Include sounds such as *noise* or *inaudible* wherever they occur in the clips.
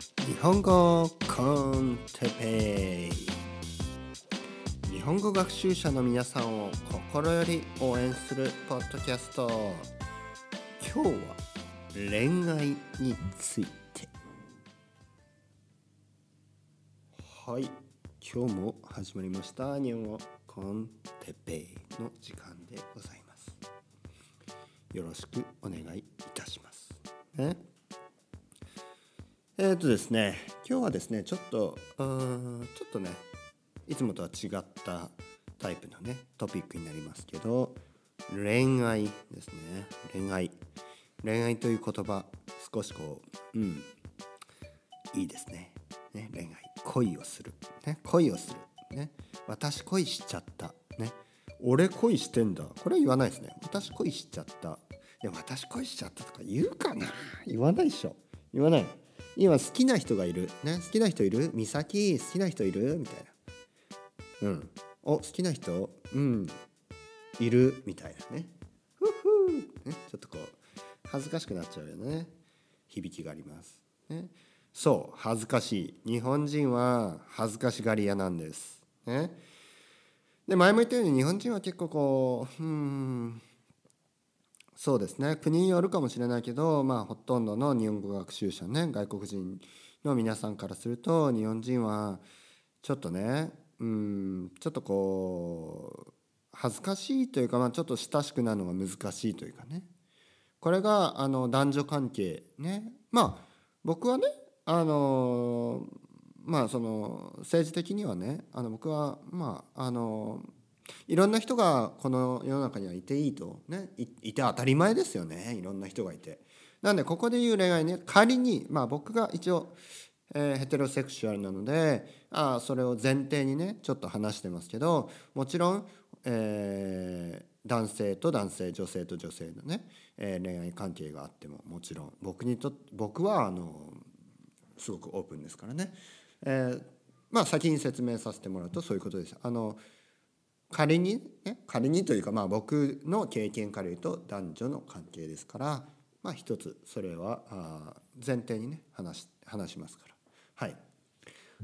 日本語コンテペイ。日本語学習者の皆さんを心より応援するポッドキャスト。今日は恋愛について。はい。今日も始まりました。日本語コンテペイの時間でございます。よろしくお願いいたします。ね。えっ、ー、とですね今日はですねちょっとうんちょっとねいつもとは違ったタイプのねトピックになりますけど恋愛ですね。恋愛。恋愛という言葉少しこううんいいですね。ね恋愛。恋をする、ね、恋をする、ね、私恋しちゃった。ね俺恋してんだ。これは言わないですね。私恋しちゃった。でも私恋しちゃったとか言うかな。言わないでしょ。言わない。今好きな人がいる。ね。好きな人いる？美咲？好きな人いる？みたいな。うん。お好きな人？うん。いる？みたいなね。ふふね。ちょっとこう恥ずかしくなっちゃうよね。響きがあります。ね。そう。恥ずかしい。日本人は恥ずかしがり屋なんです。ね。で前も言ったように日本人は結構こううん。そうですね。国によるかもしれないけど、まあ、ほとんどの日本語学習者ね外国人の皆さんからすると日本人はちょっとねうんちょっとこう恥ずかしいというか、まあ、ちょっと親しくなるのが難しいというかね。これがあの男女関係ね。まあ僕はねあのまあその政治的にはねあの僕はまああのいろんな人がこの世の中にはいていいとねいて当たり前ですよねいろんな人がいて。なんでここで言う恋愛ね仮にまあ僕が一応、えー、ヘテロセクシュアルなのであそれを前提にねちょっと話してますけどもちろん、えー、男性と男性女性と女性のね、えー、恋愛関係があってももちろん僕にと僕はあのすごくオープンですからね、え、まあ先に説明させてもらうとそういうことです。あの仮にね仮にというかまあ僕の経験から言うと男女の関係ですからまあ一つそれはあ前提にね話話しますから。はい、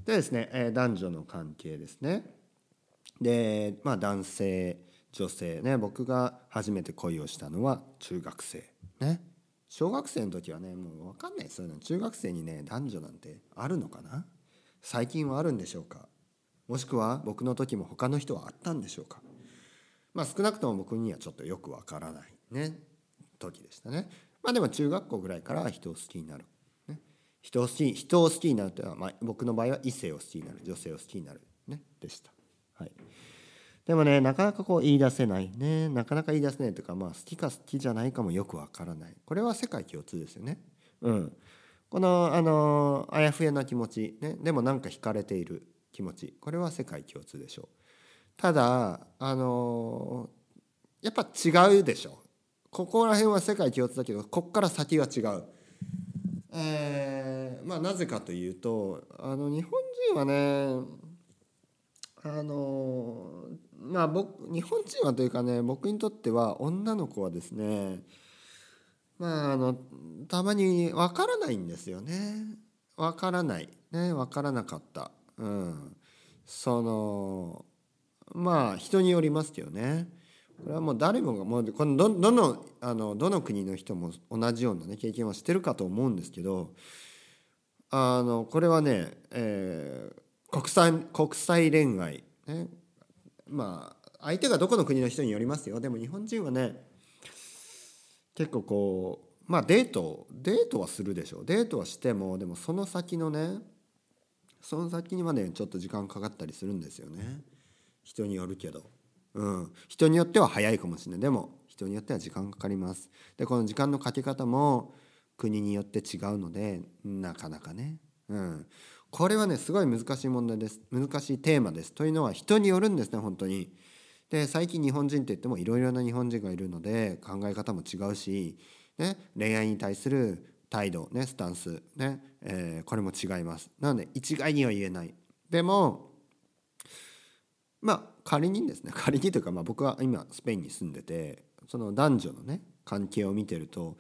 でですね、えー、男女の関係ですね。でまあ男性女性ね僕が初めて恋をしたのは中学生ね。小学生の時はねもう分かんないそういうの中学生にね男女なんてあるのかな？最近はあるんでしょうか？もしくは僕の時も他の人はあったんでしょうか？まあ少なくとも僕にはちょっとよくわからないね。時でしたね。まあでも中学校ぐらいから人を好きになる、ね、人を好き人を好きになるというのは、まあ、僕の場合は異性を好きになる。女性を好きになるね。でした。はい。でもねなかなかこう言い出せないね。なかなか言い出せないというかまあ好きか好きじゃないかもよくわからない。これは世界共通ですよね。うん。このあのあやふやな気持ち、ね、でもなんか惹かれている。気持ち。これは世界共通でしょう。ただあのやっぱ違うでしょここら辺は世界共通だけどこっから先は違う。えー、まあなぜかというとあの日本人はねあのまあ僕日本人はというかね僕にとっては女の子はですねまああのたまに分からないんですよね。分からない。ね分からなかった。うん、そのまあ人によりますけどね。これはもう誰もがもうこのどどのあのどの国の人も同じような、ね、経験はしてるかと思うんですけどあのこれはね、えー、国際国際恋愛、ね、まあ相手がどこの国の人によりますよ。でも日本人はね結構こうまあデートデートはするでしょう。デートはしてもでもその先のねその先にまでちょっと時間かかったりするんですよね。人によるけど、うん、人によっては早いかもしれない。でも人によっては時間かかります。でこの時間のかけ方も国によって違うのでなかなかね、うん、これはねすごい難しい問題です。難しいテーマです。というのは人によるんですね本当に。で最近日本人って言ってもいろいろな日本人がいるので考え方も違うし、ね、恋愛に対する態度ねスタンスね、えー、これも違いますなので一概には言えないでもまあ仮にですね仮にというかまあ僕は今スペインに住んでてその男女のね関係を見てると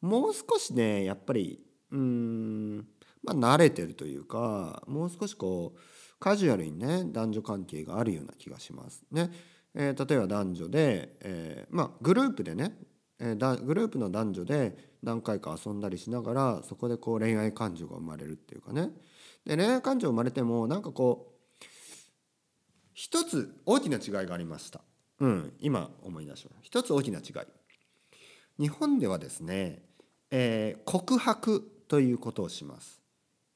もう少しねやっぱりうんまあ、慣れてるというかもう少しこうカジュアルにね男女関係があるような気がしますね。えー、例えば男女で、えー、まあグループでね、え、だグループの男女で何回か遊んだりしながらそこでこう恋愛感情が生まれるっていうかねで恋愛感情生まれてもなんかこう一つ大きな違いがありました。うん、今思い出しました。一つ大きな違い。日本ではですね、えー、告白ということをします。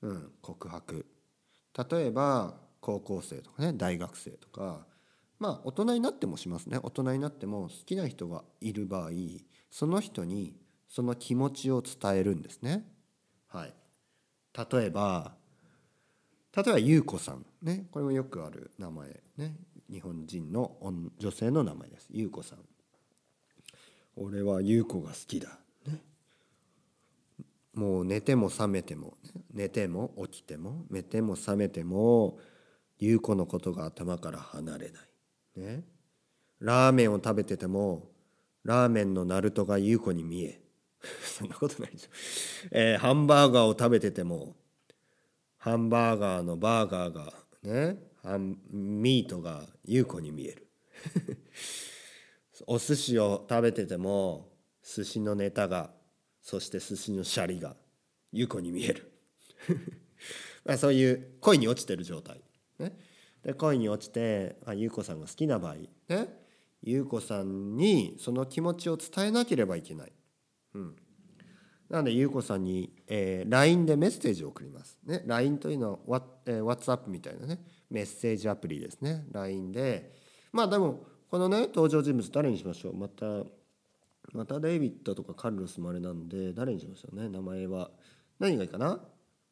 うん、告白。例えば高校生とかね大学生とかまあ大人になってもしますね大人になっても好きな人がいる場合その人にその気持ちを伝えるんですね。はい、例えば例えば優子さんね。これもよくある名前ね。日本人の女性の名前です。優子さん。俺は優子が好きだ。もう寝ても覚めても、寝ても起きても寝ても覚めても優子のことが頭から離れない。ね、ラーメンを食べててもラーメンのナルトが優子に見え。*laughs* そんなことないでしょ、えー、ハンバーガーを食べててもハンバーガーのバーガーがねハンミートが優子に見える。*laughs* お寿司を食べてても寿司のネタがそして寿司のシャリが優子に見える。*laughs* まあそういう恋に落ちてる状態、ね、で恋に落ちて優子さんが好きな場合ね。優子さんにその気持ちを伝えなければいけない。うん、なので優子さんに、えー、LINE でメッセージを送ります。ね、LINE というのは、えー、WhatsApp みたいなね。メッセージアプリですね。LINE で。まあでもこのね登場人物誰にしましょう。またまたデイビッドとかカルロスもあれなんで誰にしましょうね。名前は。何がいいかな？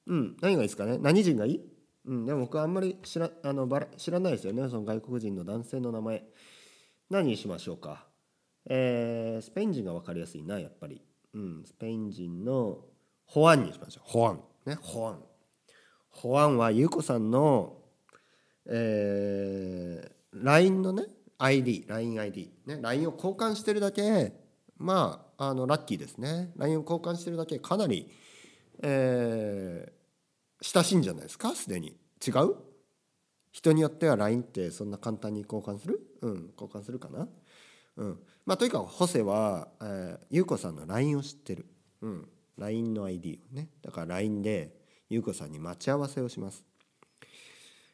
うん。何がいいですかね？何人がいい？うん。でも僕はあんまり知らあのバラ知らないですよね。その外国人の男性の名前。何にしましょうか？えー、スペイン人が分かりやすいなやっぱり。うんスペイン人のホアンにしましょう。ホアン。ねホアン。ホアンは優子さんのえー、LINE のね ID、LINEID、ね、LINE を交換してるだけまああのラッキーですね。LINE を交換してるだけかなり、えー、親しいんじゃないですか？すでに。違う？人によっては LINE ってそんな簡単に交換する？うん交換するかな？うん。まあとにかくホセは、えー、優子さんの LINE を知ってる。うん。LINE の ID をね。だから LINE で優子さんに待ち合わせをします。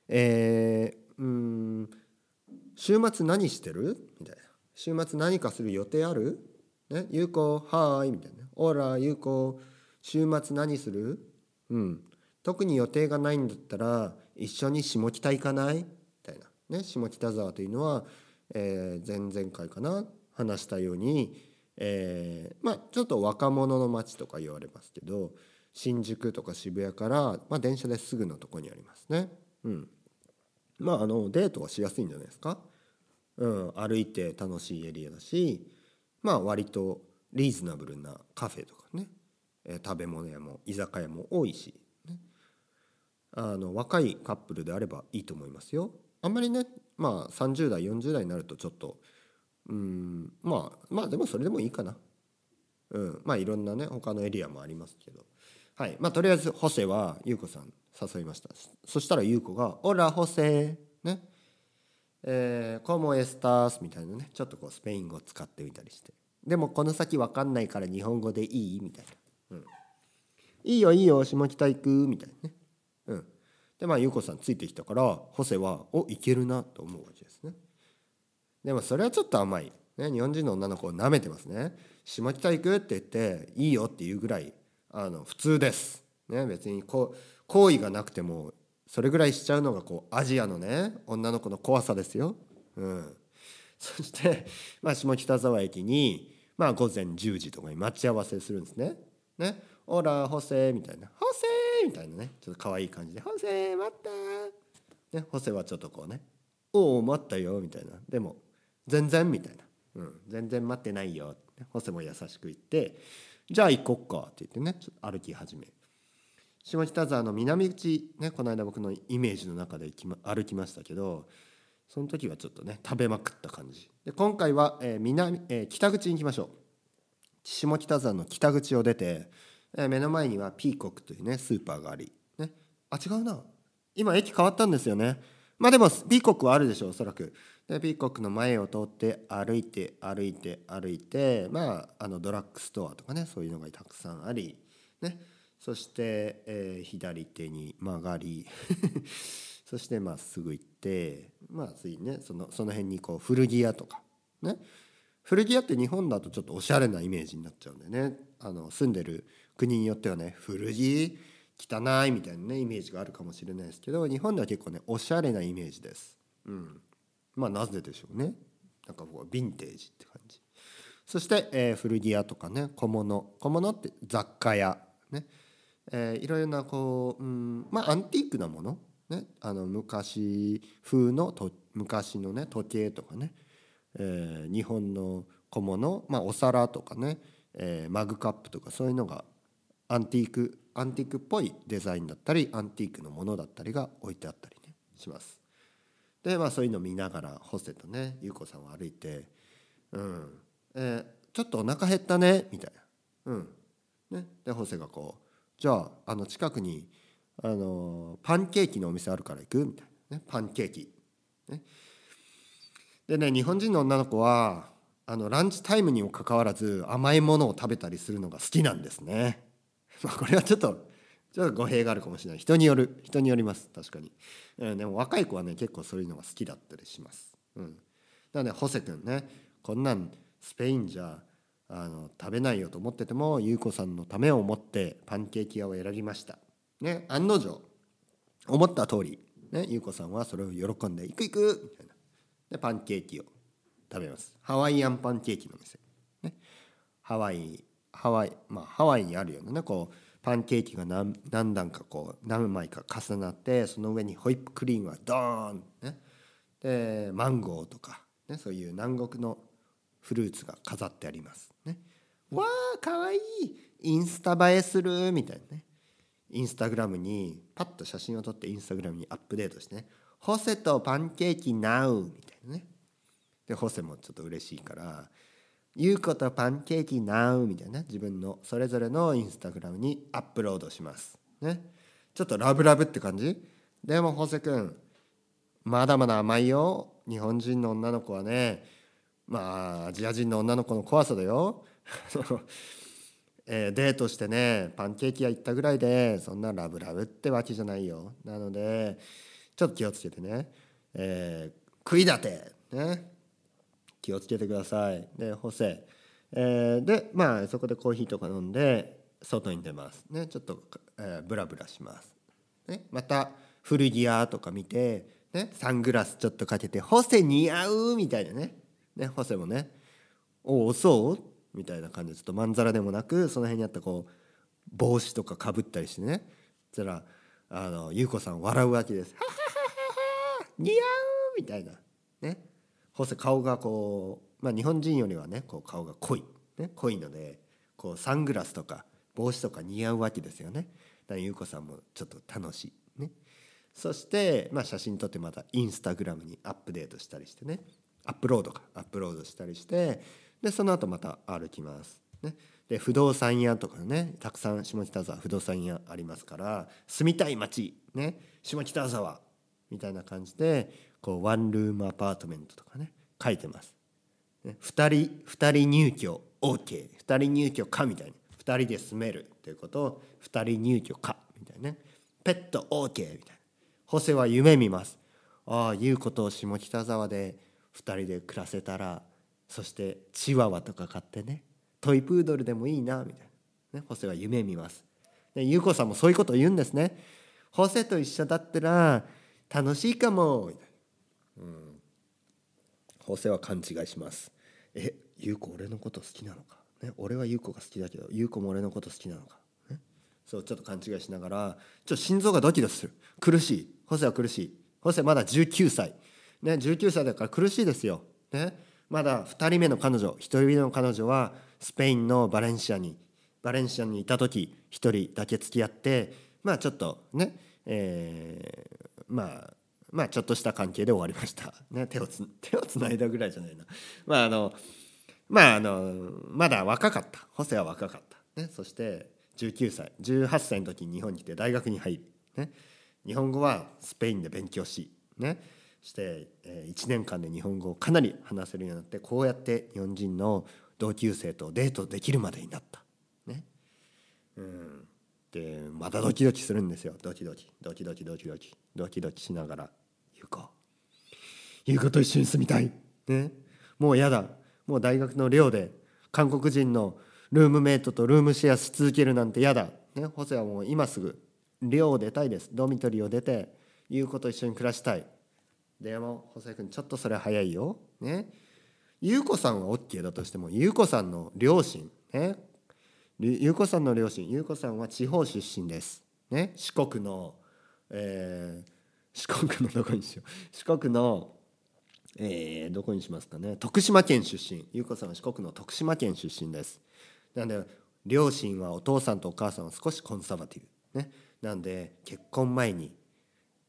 えー、うん週末何してる？みたいな。週末何かする予定ある？ね、ゆうこ、はーい、みたいな。オーラ、ゆうこ、週末何する？うん。特に予定がないんだったら、一緒に下北行かない？みたいな。ね、下北沢というのは、えー、前々回かな、話したように、えー、まあ、ちょっと若者の街とか言われますけど、新宿とか渋谷から、まあ、電車ですぐのとこにありますね。うん。まあ、あの、デートはしやすいんじゃないですか？うん、歩いて楽しいエリアだし、まあ割とリーズナブルなカフェとかね、え食べ物屋も居酒屋も多いし、あの若いカップルであればいいと思いますよ。あんまりねまあ30代40代になるとちょっとうんまあまあでもそれでもいいかな。うん、まあいろんなね他のエリアもありますけど。はいまあとりあえずホセは優子さん誘いました。そしたら優子が「オラホセ」ね。えー、コモエスタースみたいなねちょっとこうスペイン語使ってみたりして。でもこの先分かんないから日本語でいい？みたいな、うん、いいよいいよ下北行くみたいなね。うん。でまあ優子さんついてきたからホセはおいけるなと思うわけですね。でもそれはちょっと甘い、ね、日本人の女の子を舐めてますね下北行く？って言っていいよっていうぐらいあの普通です、ね、別にこ好意がなくてもそれぐらいしちゃうのがこうアジアのね女の子の怖さですよ。うん、そして、まあ、下北沢駅に、まあ、午前10時とかに待ち合わせするんですね。ね「オラホセ」みたいな「ホセ」みたいなねちょっと可愛い感じで「ホセ待った」ね、ホセはちょっとこうね「おお待ったよ」みたいなでも「全然」みたいな「うん、全然待ってないよ」ホセも優しく言って「じゃあ行こっか」って言ってねちょっと歩き始め下北沢の南口ねこの間僕のイメージの中で歩きましたけどその時はちょっとね食べまくった感じ。で今回は、えー南えー、北口に行きましょう。下北沢の北口を出て、え、目の前にはピーコックというねスーパーがありね。あ違うな。今駅変わったんですよね。まあでもピーコックはあるでしょうおそらく。でピーコックの前を通って歩いて歩いて歩いてまああのドラッグストアとかねそういうのがたくさんありね。そして、えー、左手に曲がり *laughs* そしてまっすぐ行ってまあ次ねそのその辺にこう古着屋とかね。古着屋って日本だとちょっとおしゃれなイメージになっちゃうんでね。あの住んでる国によってはね古着汚いみたいなねイメージがあるかもしれないですけど日本では結構ねおしゃれなイメージです。うん、まあなぜでしょうね。なんかこうヴィンテージって感じ。そして、えー、古着屋とかね小物。小物って雑貨屋ね、えー、いろいろなこう、うん、まあアンティークなもの。ね。あの昔風のと昔のね時計とかね、えー、日本の小物、まあ、お皿とかね、えー、マグカップとかそういうのがアンティークアンティークっぽいデザインだったりアンティークのものだったりが置いてあったりねします。でまあそういうの見ながらホセとね優子さんは歩いて「うんえー、ちょっとお腹減ったね」みたいな。うんね、でホセがこう「じゃああの近くにあのパンケーキのお店あるから行く?」みたいな、ね、パンケーキ。ね、でね日本人の女の子はあのランチタイムにもかかわらず甘いものを食べたりするのが好きなんですね。*laughs* まあこれはちょっとちょっと語弊があるかもしれない。人による人によります。確かに、うん、でも若い子はね結構そういうのが好きだったりします、うん、だからねホセ君ねこんなんスペインじゃあの食べないよと思ってても優子さんのためを思ってパンケーキ屋を選びました。ね案の定思った通りね優子さんはそれを喜んで「行く行く!」みたいな。でパンケーキを食べます。ハワイアンパンケーキの店、ね、ハワイハワイまあハワイにあるようなね。こうパンケーキが何何段かこう何枚か重なってその上にホイップクリームがドーン、ね、でマンゴーとか、ね、そういう南国のフルーツが飾ってあります。ね、わあかわいい。インスタ映えするみたいなね。インスタグラムにパッと写真を撮ってインスタグラムにアップデートしてね「ホセとパンケーキナウ」みたいなね。でホセもちょっと嬉しいからゆうことパンケーキナウみたいな。自分のそれぞれのインスタグラムにアップロードします。ね。ちょっとラブラブって感じ？でもホセ君まだまだ甘いよ。日本人の女の子はね。まあアジア人の女の子の怖さだよ。*laughs* えー、デートしてねパンケーキ屋行ったぐらいでそんなラブラブってわけじゃないよ。なのでちょっと気をつけてね、えー、食い立て。ね。気をつけてください。で補正、えー、でまあそこでコーヒーとか飲んで外に出ます。ねちょっと、えー、ブラブラします、ね、また古着屋とか見て、ね、サングラスちょっとかけて「ホセ似合う!」みたいなね。ねホセもね「おおそう?」みたいな感じでちょっとまんざらでもなくその辺にあったこう帽子とかかぶったりしてね。そしたらあの優子さん笑うわけです「似合う!」みたいな。ね。ホセ顔がこう、まあ、日本人よりはねこう顔が濃い、ね、濃いのでこうサングラスとか帽子とか似合うわけですよね。だから優子さんもちょっと楽しい。ね、そして、まあ、写真撮ってまたインスタグラムにアップデートしたりしてねアップロードかアップロードしたりしてでその後また歩きます。ね、で不動産屋とかねたくさん下北沢不動産屋ありますから住みたい街ね下北沢みたいな感じでこうワンルームアパートメントとかね書いてます。2人2人入居 OK2 人入居かみたいな2人で住めるということを2人入居かみたいなね。ペット OK みたいな。ホセは夢見ます。ああいうことを下北沢で2人で暮らせたらそしてチワワとか買ってねトイプードルでもいいなみたいな、ね、ホセは夢見ます。で優子さんもそういうことを言うんですね。ホセと一緒だったら楽しいかもみたいな。うん、法政は勘違いします。え優子俺のこと好きなのか、ね、俺は優子が好きだけど優子も俺のこと好きなのか、ね、そうちょっと勘違いしながらちょっと心臓がドキドキする。苦しい。ホセは苦しい。ホセまだ19歳。ね19歳だから苦しいですよ。ね？まだ2人目の彼女1人目の彼女はスペインのバレンシアにバレンシアにいた時1人だけ付き合ってまあちょっとねえー、まあまあちょっとした関係で終わりました。*laughs* ね、手をつ手をつないだぐらいじゃないな。*laughs* まああのまああのまだ若かった。ホセは若かった。ね、そして19歳18歳の時に日本に来て大学に入り、ね、日本語はスペインで勉強し、ね、して、え、1年間で日本語をかなり話せるようになってこうやって日本人の同級生とデートできるまでになった。ね、うんでまたドキドキするんですよドキドキドキドキドキドキドキドキしながら「優子優子と一緒に住みたい」ね。もうやだ。もう大学の寮で韓国人のルームメイトとルームシェアし続けるなんてやだ、ね、ホセはもう今すぐ寮を出たいです。ドミトリーを出て優子と一緒に暮らしたい。でもホセ君ちょっとそれ早いよ。ね。優子さんは OK だとしても優子さんの両親。ね。優子さんの両親。優子さんは地方出身です。ね。四国の、えー、四国のどこにしよう。*laughs* 四国のえー、どこにしますかね。徳島県出身。優子さんは四国の徳島県出身です。なんで両親はお父さんとお母さんは少しコンサバティブ。ね。なんで結婚前に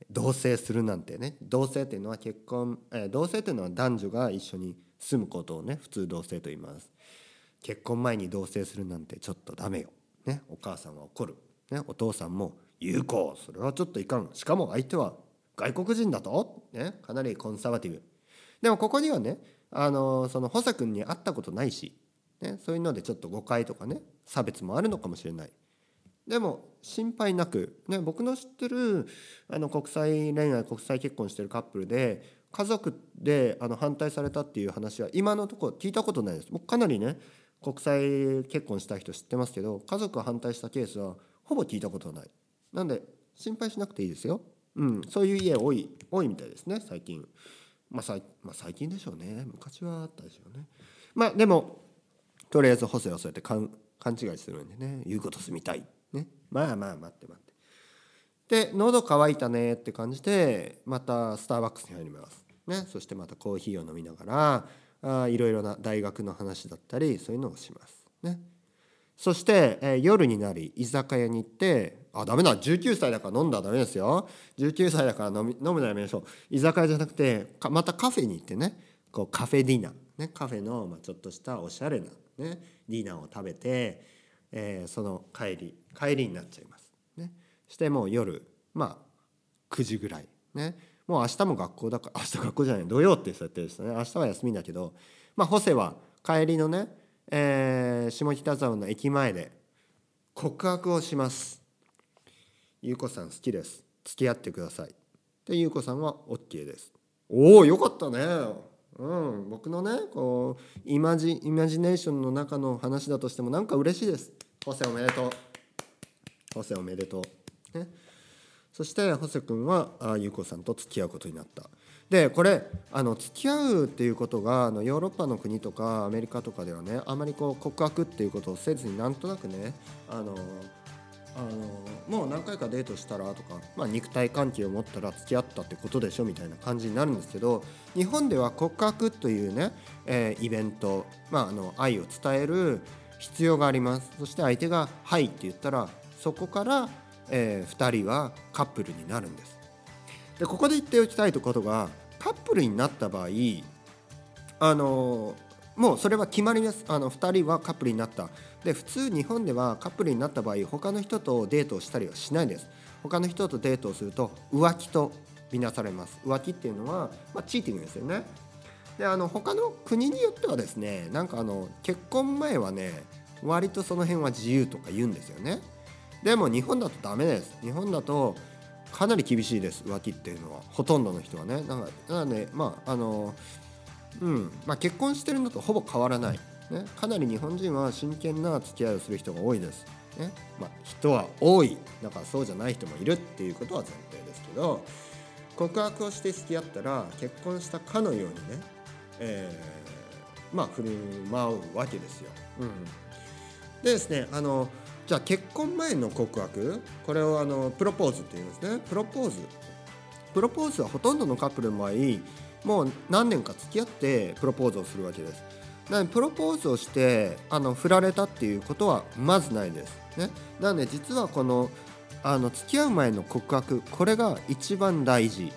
同棲するなんてね。同棲っていうのは結婚、えー、同棲っていうのは男女が一緒に住むことをね普通同棲と言います。結婚前に同棲するなんてちょっとダメよ、ね、お母さんは怒る、ね、お父さんも有効それはちょっといかん。しかも相手は外国人だと、ね、かなりコンサバティブ。でもここにはねあのその補佐君に会ったことないし、ね、そういうのでちょっと誤解とかね。差別もあるのかもしれない。でも心配なく、ね、僕の知ってるあの国際恋愛国際結婚してるカップルで家族であの反対されたっていう話は今のところ聞いたことないです。僕かなりね国際結婚した人知ってますけど家族が反対したケースはほぼ聞いたことない。なんで心配しなくていいですよ、うん、そういう家多い多いみたいですね最近。まあ、さまあ、最近でしょうね。昔はあったでしょうね。まあでもとりあえずホセはそうやって勘勘違いするんでね。言うこと住みたい。ね。まあまあ待って待って。で喉乾いたねって感じでまたスターバックスに入ります。ね。そしてまたコーヒーを飲みながらあいろいろな大学の話だったりそういうのをします。ね。そして、えー、夜になり居酒屋に行ってあダメだ。19歳だから飲んだらダメですよ。19歳だから飲み飲むのやめましょう。居酒屋じゃなくてまたカフェに行ってね。こうカフェディナー、ね、カフェの、まあ、ちょっとしたおしゃれな、ね、ディナーを食べて、えー、その帰り帰りになっちゃいます。ね、してもう夜まあ9時ぐらい。ね。もう明日も学校だから *laughs* 明日学校じゃない土曜って設定ですね。明日は休みだけどまあホセは帰りのねえー、下北沢の駅前で告白をします。優子さん好きです。付き合ってくださいで優子さんは OK です。おおよかったね。うん僕のねこうイマジイマジネーションの中の話だとしてもなんか嬉しいです。ホセおめでとう。ホセおめでとう。ね。そしてホセ君は優子さんと付き合うことになった。でこれあの付き合うっていうことがあのヨーロッパの国とかアメリカとかではねあまりこう告白っていうことをせずになんとなくねあのあのもう何回かデートしたらとか、まあ、肉体関係を持ったら付き合ったってことでしょみたいな感じになるんですけど日本では告白というね、えー、イベント、まあ、あの愛を伝える必要があります。そして相手が「はい」って言ったらそこから、えー、2人はカップルになるんです。でここで言っておきたいことがカップルになった場合あのもうそれは決まりです。あの2人はカップルになった。で普通日本ではカップルになった場合他の人とデートをしたりはしないです。他の人とデートをすると浮気とみなされます。浮気っていうのは、まあ、チーティングですよね。であの他の国によってはですねなんかあの結婚前はね割とその辺は自由とか言うんですよね。でも日本だとダメです。日本だとかなり厳しいです浮気っていうのは。ほとんどの人はね。なんかなのでまああのうん。まあ、結婚してるのとほぼ変わらない、ね、かなり日本人は真剣な付き合いをする人が多いです、ね。まあ、人は多い。だからそうじゃない人もいるっていうことは前提ですけど告白をして付き合ったら結婚したかのようにね、えー、まあ振る舞うわけですよ。うん、でですねあのじゃあ結婚前の告白これをあのプロポーズって言いますね。プロポーズ。プロポーズはほとんどのカップルの場合もう何年か付き合ってプロポーズをするわけです。なのでプロポーズをしてあの振られたっていうことはまずないです、ね、なので実はこのあの付き合う前の告白これが一番大事。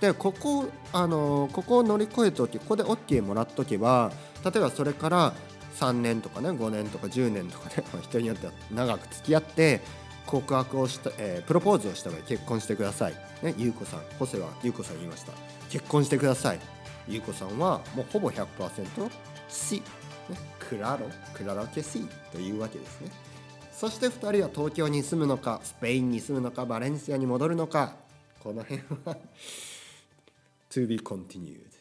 でここあのここを乗り越えておきここで OK もらっとけば例えばそれから3年とかね5年とか10年とかね *laughs* 人によっては長く付き合って告白をした、えー、プロポーズをした場合結婚してください。ねゆうこさんホセはゆうこさん言いました。結婚してください。ゆうこさんはもうほぼ100%し、ね、クラロクラロケシというわけですね。そして2人は東京に住むのかスペインに住むのかバレンシアに戻るのかこの辺は *laughs* to be continued